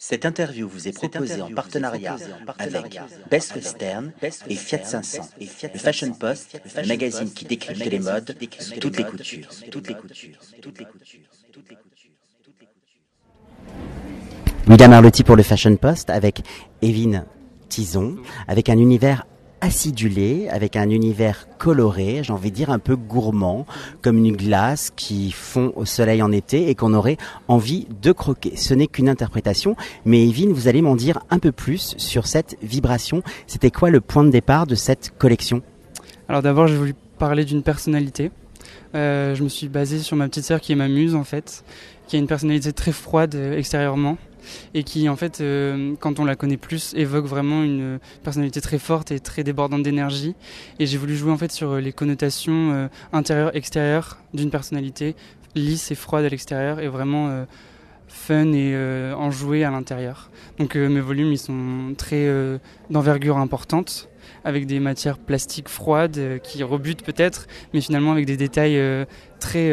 Cette interview vous est proposée en partenariat avec Best Western et Fiat 500, le Fashion Post, le magazine qui décrypte les modes sous toutes les coutures. Toutes les coutures. Toutes les coutures. Toutes les coutures. William Arlotti pour le Fashion Post avec Evin Tison, avec un univers acidulé, avec un univers coloré, j'ai envie de dire un peu gourmand, comme une glace qui fond au soleil en été et qu'on aurait envie de croquer. Ce n'est qu'une interprétation, mais Evin, vous allez m'en dire un peu plus sur cette vibration. C'était quoi le point de départ de cette collection? Alors d'abord, j'ai voulu parler d'une personnalité. Euh, je me suis basé sur ma petite sœur qui est ma muse en fait, qui a une personnalité très froide euh, extérieurement et qui en fait euh, quand on la connaît plus évoque vraiment une personnalité très forte et très débordante d'énergie et j'ai voulu jouer en fait sur les connotations euh, intérieures extérieures d'une personnalité lisse et froide à l'extérieur et vraiment fun et enjouée à l'intérieur. Donc mes volumes ils sont très d'envergure importante avec des matières plastiques froides qui rebutent peut-être mais finalement avec des détails très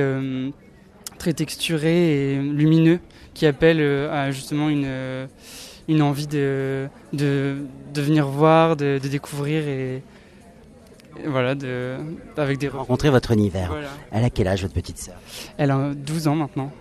très texturés et lumineux qui appelle euh, à justement une, euh, une envie de, de, de venir voir, de, de découvrir et, voilà, de, avec des rencontrer votre univers. Elle a quel âge votre petite sœur? Elle a 12 ans maintenant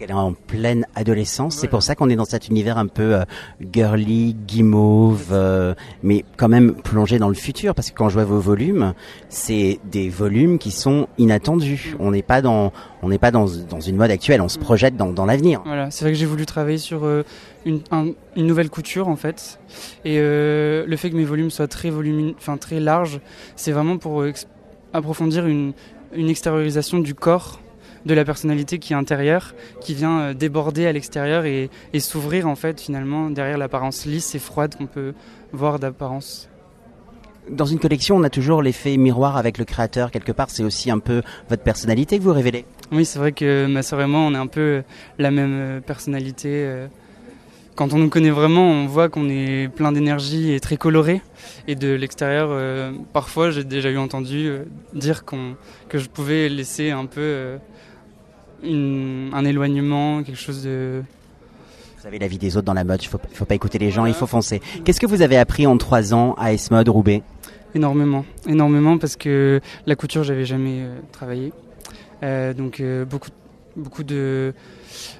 elle est en pleine adolescence. C'est pour ça qu'on est dans cet univers un peu euh, girly, guimauve, euh, mais quand même plongé dans le futur. Parce que quand je vois vos volumes, c'est des volumes qui sont inattendus. On n'est pas dans, on n'est pas dans, dans, une mode actuelle. On se projette dans, dans l'avenir. Voilà, c'est vrai que j'ai voulu travailler sur euh, une, une, nouvelle couture en fait, et le fait que mes volumes soient très volumineux, enfin très larges, c'est vraiment pour approfondir une, une extériorisation du corps de la personnalité qui est intérieure, qui vient euh, déborder à l'extérieur et, s'ouvrir en fait finalement derrière l'apparence lisse et froide qu'on peut voir d'apparence. Dans une collection, on a toujours l'effet miroir avec le créateur. Quelque part, c'est aussi un peu votre personnalité que vous révélez. Oui, c'est vrai que ma soeur et moi, on est un peu la même euh, personnalité. Euh. Quand on nous connaît vraiment, on voit qu'on est plein d'énergie et très coloré. Et de l'extérieur, parfois, j'ai déjà eu entendu dire qu'on, que je pouvais laisser un peu un éloignement, quelque chose de... Vous avez la vie des autres dans la mode, il faut, faut pas écouter les gens, il faut foncer. Qu'est-ce que vous avez appris en trois ans à S-Mode Roubaix? Énormément, énormément parce que la couture, j'avais jamais euh, travaillé. Euh, donc euh, beaucoup, beaucoup de,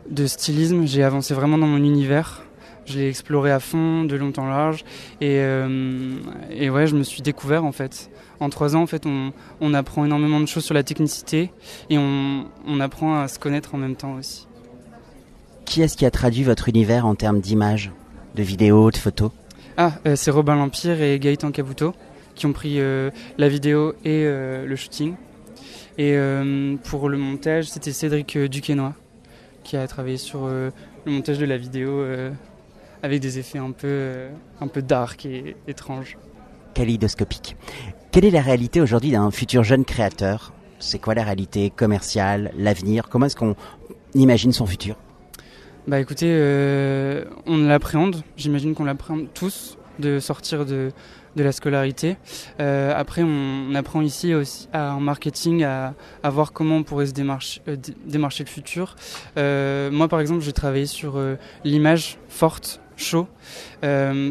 de stylisme, j'ai avancé vraiment dans mon univers. Je l'ai exploré à fond, de long en large. Et, et ouais, je me suis découvert en fait en trois ans, en fait, on, apprend énormément de choses sur la technicité et on, apprend à se connaître en même temps aussi. Qui est-ce qui a traduit votre univers en termes d'images, de vidéos, de photos? Ah, euh, c'est Robin L'Empire et Gaëtan Cabuto qui ont pris euh, la vidéo et euh, le shooting. Et pour le montage, c'était Cédric Duquesnoy qui a travaillé sur le montage de la vidéo avec des effets un peu, un peu dark et étranges. Kaléidoscopique. Quelle est la réalité aujourd'hui d'un futur jeune créateur? C'est quoi la réalité commerciale, l'avenir? Comment est-ce qu'on imagine son futur? Bah écoutez, euh, on l'appréhende, j'imagine qu'on l'appréhende tous, de sortir de, de la scolarité. Euh, après, on, apprend ici aussi à, en marketing à, à, voir comment on pourrait se démarcher, euh, démarcher le futur. moi, par exemple, j'ai travaillé sur l'image forte, chaud,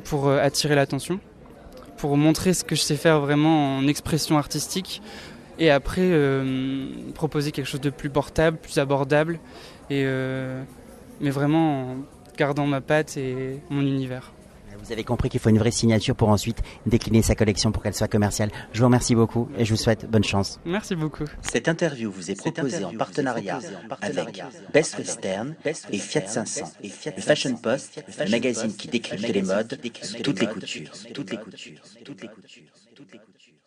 pour attirer l'attention pour montrer ce que je sais faire vraiment en expression artistique et après euh, proposer quelque chose de plus portable, plus abordable et euh, mais vraiment en gardant ma patte et mon univers. Vous avez compris qu'il faut une vraie signature pour ensuite décliner sa collection pour qu'elle soit commerciale. Je vous remercie beaucoup et je vous souhaite bonne chance. Merci beaucoup. Cette interview vous est proposée en partenariat avec Best Western et Fiat 500, le Fashion Post, le magazine qui décrypte les modes toutes les coutures. Toutes les coutures. Toutes les coutures. Toutes les coutures.